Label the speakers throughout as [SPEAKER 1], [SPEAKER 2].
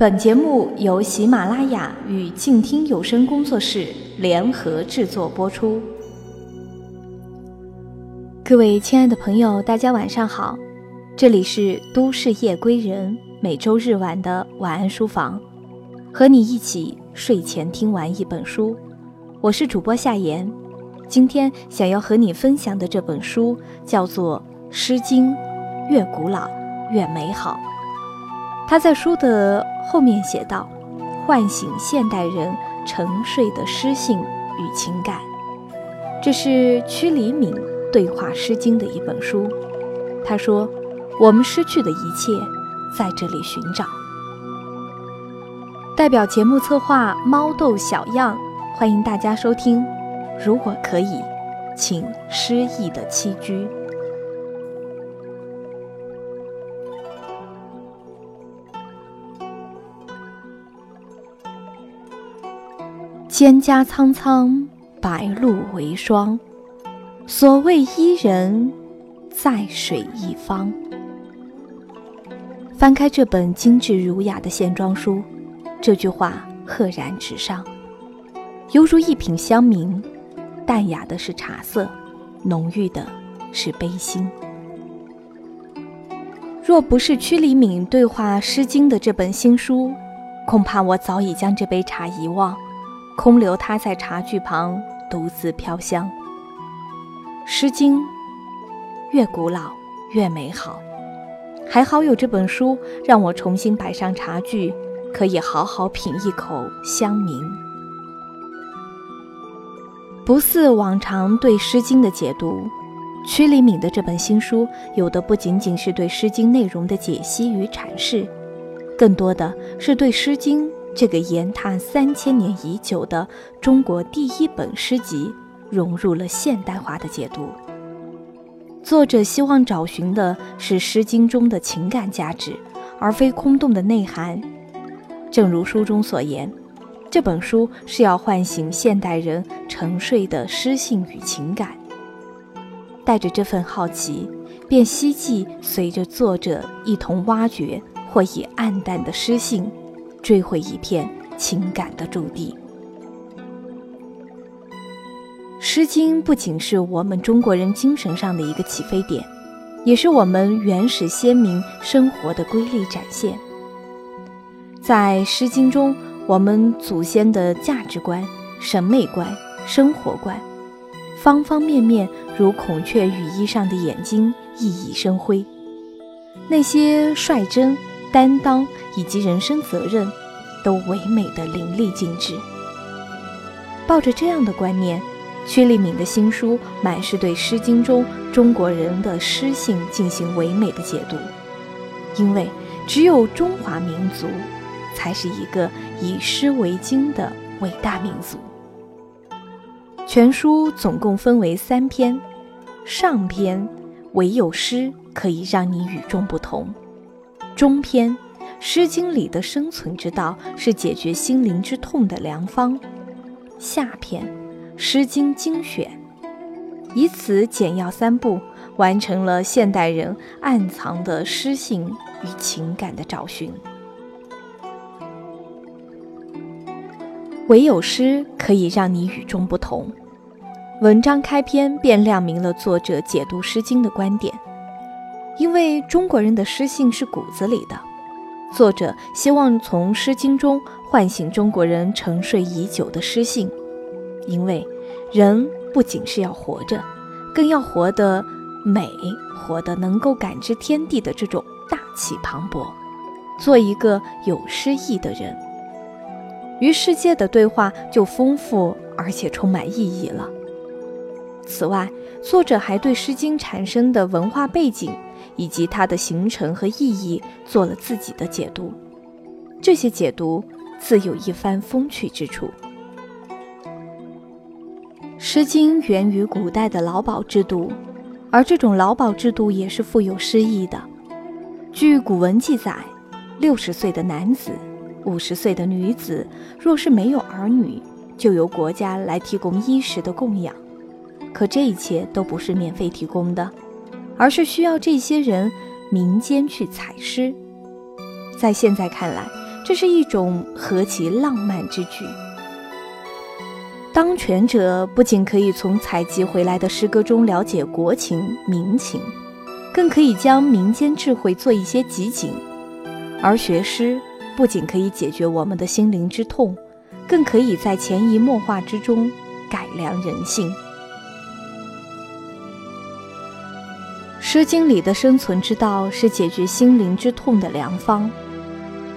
[SPEAKER 1] 本节目由喜马拉雅与静听有声工作室联合制作播出。各位亲爱的朋友，大家晚上好，这里是都市夜归人每周日晚的晚安书房，和你一起睡前听完一本书。我是主播夏言，今天想要和你分享的这本书叫做《诗经》，越古老越美好。他在书的后面写道：“唤醒现代人沉睡的诗性与情感。”这是屈黎敏对话《诗经》的一本书。他说：“我们失去的一切，在这里寻找。”代表节目策划猫豆小样，欢迎大家收听。如果可以，请诗意的栖居。蒹葭苍苍，白露为霜。所谓伊人，在水一方。翻开这本精致儒雅的线装书，这句话赫然纸上，犹如一品香茗，淡雅的是茶色，浓郁的是悲心。若不是屈黎敏对话《诗经》的这本新书，恐怕我早已将这杯茶遗忘。空留它在茶具旁独自飘香。《诗经》越古老越美好，还好有这本书让我重新摆上茶具，可以好好品一口香茗。不似往常对《诗经》的解读，屈黎敏的这本新书有的不仅仅是对《诗经》内容的解析与阐释，更多的是对《诗经》。这个沿踏三千年已久的中国第一本诗集，融入了现代化的解读。作者希望找寻的是《诗经》中的情感价值，而非空洞的内涵。正如书中所言，这本书是要唤醒现代人沉睡的诗性与情感。带着这份好奇，便希冀随着作者一同挖掘，或以暗淡的诗性。追回一片情感的驻地，《诗经》不仅是我们中国人精神上的一个起飞点，也是我们原始先民生活的瑰丽展现。在《诗经》中，我们祖先的价值观、审美观、生活观，方方面面如孔雀羽衣上的眼睛，熠熠生辉。那些率真。担当以及人生责任，都唯美的淋漓尽致。抱着这样的观念，屈立敏的新书满是对《诗经》中中国人的诗性进行唯美的解读。因为只有中华民族，才是一个以诗为经的伟大民族。全书总共分为三篇，上篇唯有诗可以让你与众不同。中篇，《诗经》里的生存之道是解决心灵之痛的良方。下篇，《诗经》精选，以此简要三步，完成了现代人暗藏的诗性与情感的找寻。唯有诗可以让你与众不同。文章开篇便亮明了作者解读《诗经》的观点。因为中国人的诗性是骨子里的，作者希望从《诗经》中唤醒中国人沉睡已久的诗性。因为人不仅是要活着，更要活得美，活得能够感知天地的这种大气磅礴，做一个有诗意的人，与世界的对话就丰富而且充满意义了。此外，作者还对《诗经》产生的文化背景。以及它的形成和意义做了自己的解读，这些解读自有一番风趣之处。《诗经》源于古代的劳保制度，而这种劳保制度也是富有诗意的。据古文记载，六十岁的男子、五十岁的女子，若是没有儿女，就由国家来提供衣食的供养。可这一切都不是免费提供的。而是需要这些人民间去采诗，在现在看来，这是一种何其浪漫之举！当权者不仅可以从采集回来的诗歌中了解国情民情，更可以将民间智慧做一些集锦；而学诗不仅可以解决我们的心灵之痛，更可以在潜移默化之中改良人性。《诗经》里的生存之道是解决心灵之痛的良方。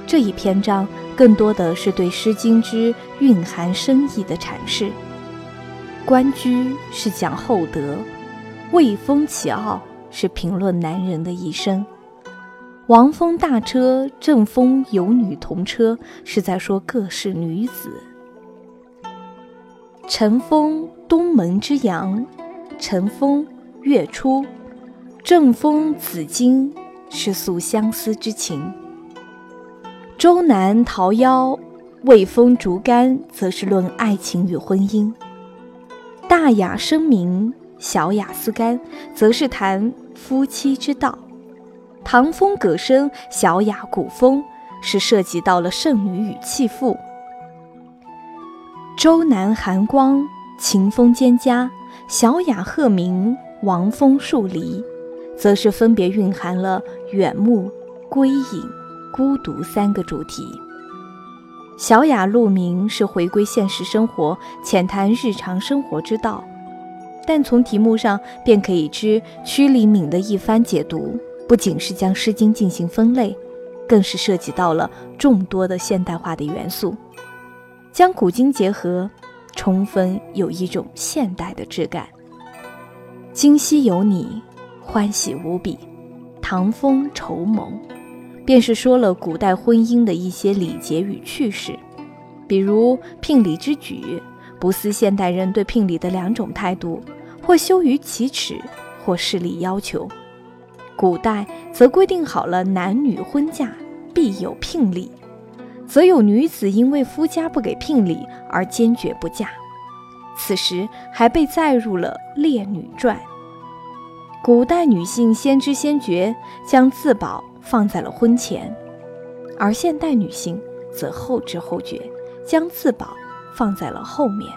[SPEAKER 1] 这一篇章。更多的是对《诗经》之蕴含深意的阐释。关雎是讲厚德，卫风起傲是评论男人的一生。王封大车，正风有女同车，是在说各式女子。晨风东门之阳，晨风月初，正风紫荆，是诉相思之情。周南桃夭，未封竹竿，则是论爱情与婚姻；大雅生明，小雅思甘，则是谈夫妻之道；唐风葛生，小雅古风，是涉及到了圣女与弃妇；周南寒光，秦风蒹葭，小雅鹤鸣，王风树篱，则是分别蕴含了远目、归隐。孤独三个主题，小雅鹿鸣是回归现实生活，浅谈日常生活之道。但从题目上便可以知，屈黎敏的一番解读，不仅是将《诗经》进行分类，更是涉及到了众多的现代化的元素，将古今结合，充分有一种现代的质感。今夕有你，欢喜无比，唐风绸缪。便是说了古代婚姻的一些礼节与趣事，比如聘礼之举，不似现代人对聘礼的两种态度：或羞于启齿，或势利要求。古代则规定好了男女婚嫁必有聘礼，则有女子因为夫家不给聘礼而坚决不嫁，此时还被载入了《列女传》。古代女性先知先觉，将自保。放在了婚前，而现代女性则后知后觉，将自保放在了后面。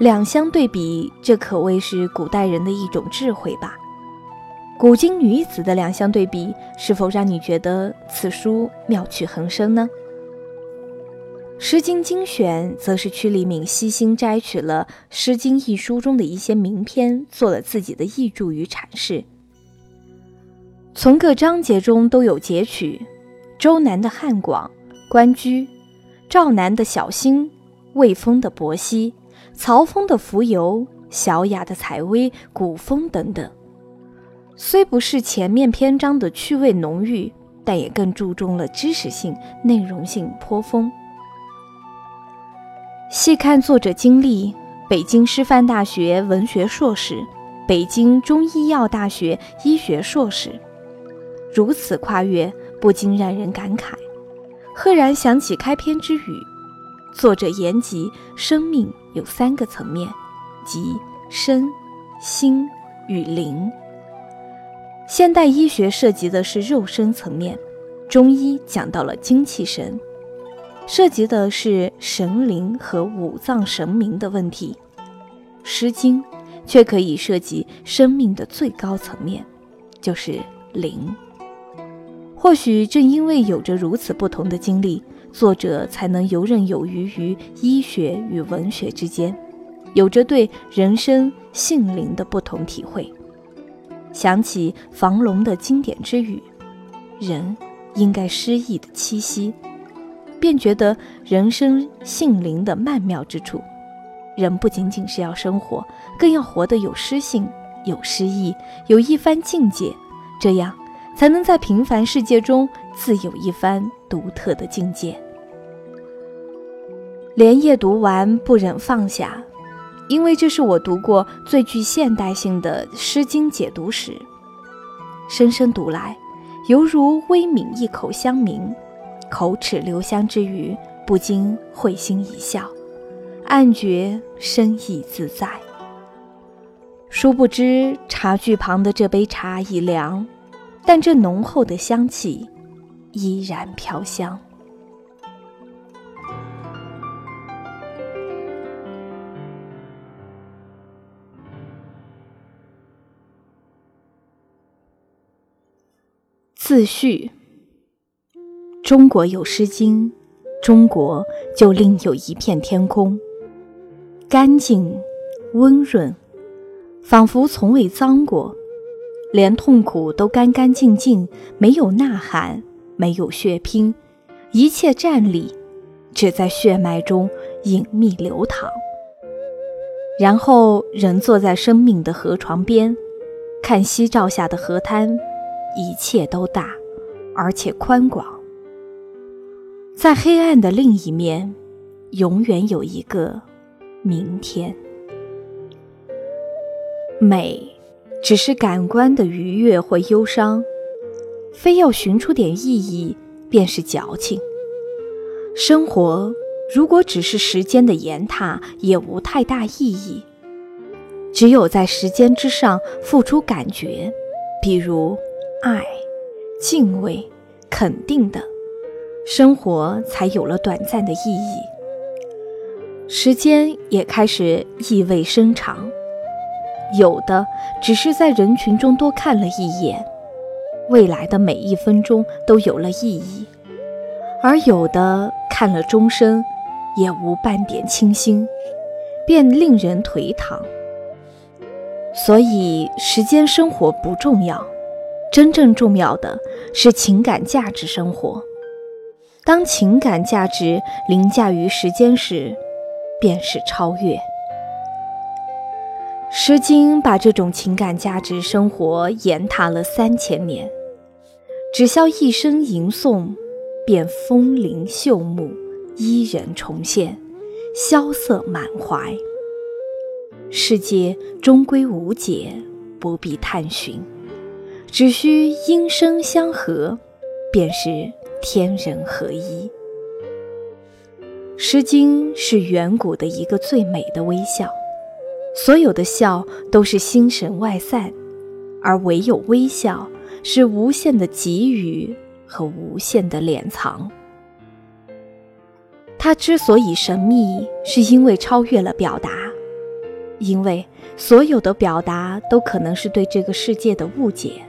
[SPEAKER 1] 两相对比，这可谓是古代人的一种智慧吧。古今女子的两相对比，是否让你觉得此书妙趣横生呢？《诗经精选》则是屈黎敏悉心摘取了《诗经》一书中的一些名篇，做了自己的译注与阐释。从各章节中都有截取，周南的汉广、关雎，赵南的小兴，魏风的伯希，曹风的蜉蝣，小雅的采薇，古风等等。虽不是前面篇章的趣味浓郁，但也更注重了知识性、内容性颇丰。细看作者经历：北京师范大学文学硕士，北京中医药大学医学硕士。如此跨越，不禁让人感慨。赫然想起开篇之语，作者言及生命有三个层面，即身、心与灵。现代医学涉及的是肉身层面，中医讲到了精气神，涉及的是神灵和五脏神明的问题。《诗经》却可以涉及生命的最高层面，就是灵。或许正因为有着如此不同的经历，作者才能游刃有余于医学与文学之间，有着对人生性灵的不同体会。想起房龙的经典之语：“人应该诗意的栖息”，便觉得人生性灵的曼妙之处。人不仅仅是要生活，更要活得有诗性、有诗意、有一番境界，这样。才能在平凡世界中自有一番独特的境界。连夜读完，不忍放下，因为这是我读过最具现代性的《诗经》解读史。深深读来，犹如微抿一口香茗，口齿留香之余，不禁会心一笑，暗觉深意自在。殊不知，茶具旁的这杯茶已凉。但这浓厚的香气，依然飘香。自序：中国有《诗经》，中国就另有一片天空，干净、温润，仿佛从未脏过，连痛苦都干干净净，没有呐喊，没有血拼，一切战力，只在血脉中隐秘流淌。然后，人坐在生命的河床边，看夕照下的河滩。一切都大，而且宽广。在黑暗的另一面，永远有一个明天。美，只是感官的愉悦或忧伤，非要寻出点意义，便是矫情。生活如果只是时间的岩踏，也无太大意义。只有在时间之上付出感觉，比如。爱、敬畏、肯定的生活，才有了短暂的意义。时间也开始意味深长，有的只是在人群中多看了一眼，未来的每一分钟都有了意义；而有的看了终生，也无半点清新，便令人颓唐。所以，时间生活不重要。真正重要的是情感价值生活。当情感价值凌驾于时间时，便是超越。《诗经》把这种情感价值生活延踏了三千年，只消一声吟诵，便风铃秀木，伊人重现，萧瑟满怀。世界终归无解，不必探寻。只需音声相和，便是天人合一。《诗经》是远古的一个最美的微笑，所有的笑都是心神外散，而唯有微笑是无限的给予和无限的敛藏。它之所以神秘，是因为超越了表达，因为所有的表达都可能是对这个世界的误解。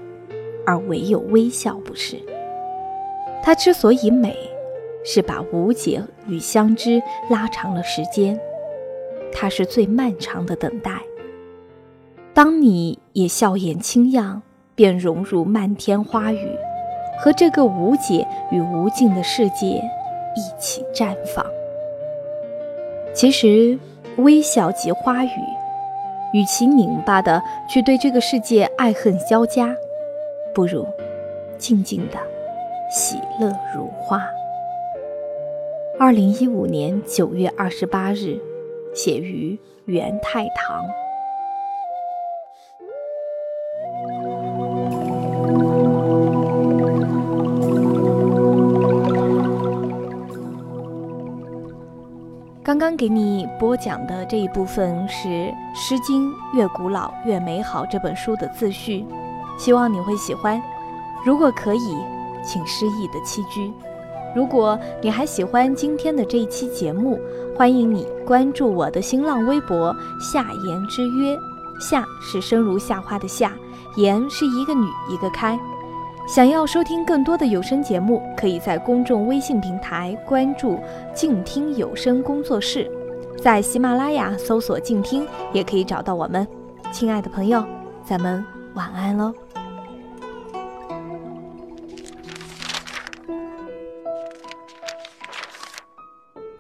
[SPEAKER 1] 而唯有微笑不是。它之所以美，是把无解与相知拉长了时间。它是最漫长的等待。当你也笑颜轻漾，便融入漫天花雨，和这个无解与无尽的世界一起绽放。其实，微笑即花语，与其拧巴的去对这个世界爱恨交加。不如静静的喜乐如花。二零一五年九月二十八日，写于元太堂。刚刚给你播讲的这一部分是《诗经》越古老越美好这本书的自序。希望你会喜欢，如果可以，请诗意的栖居。如果你还喜欢今天的这一期节目，欢迎你关注我的新浪微博“夏言之约”。夏是生如夏花的夏，言是一个女一个开。想要收听更多的有声节目，可以在公众微信平台关注“静听有声工作室”，在喜马拉雅搜索“静听”也可以找到我们。亲爱的朋友，咱们晚安喽。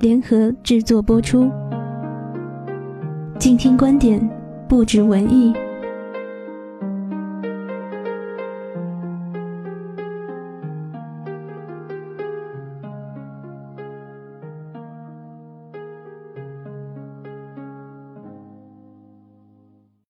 [SPEAKER 2] 联合制作播出。静听观点，不止文艺。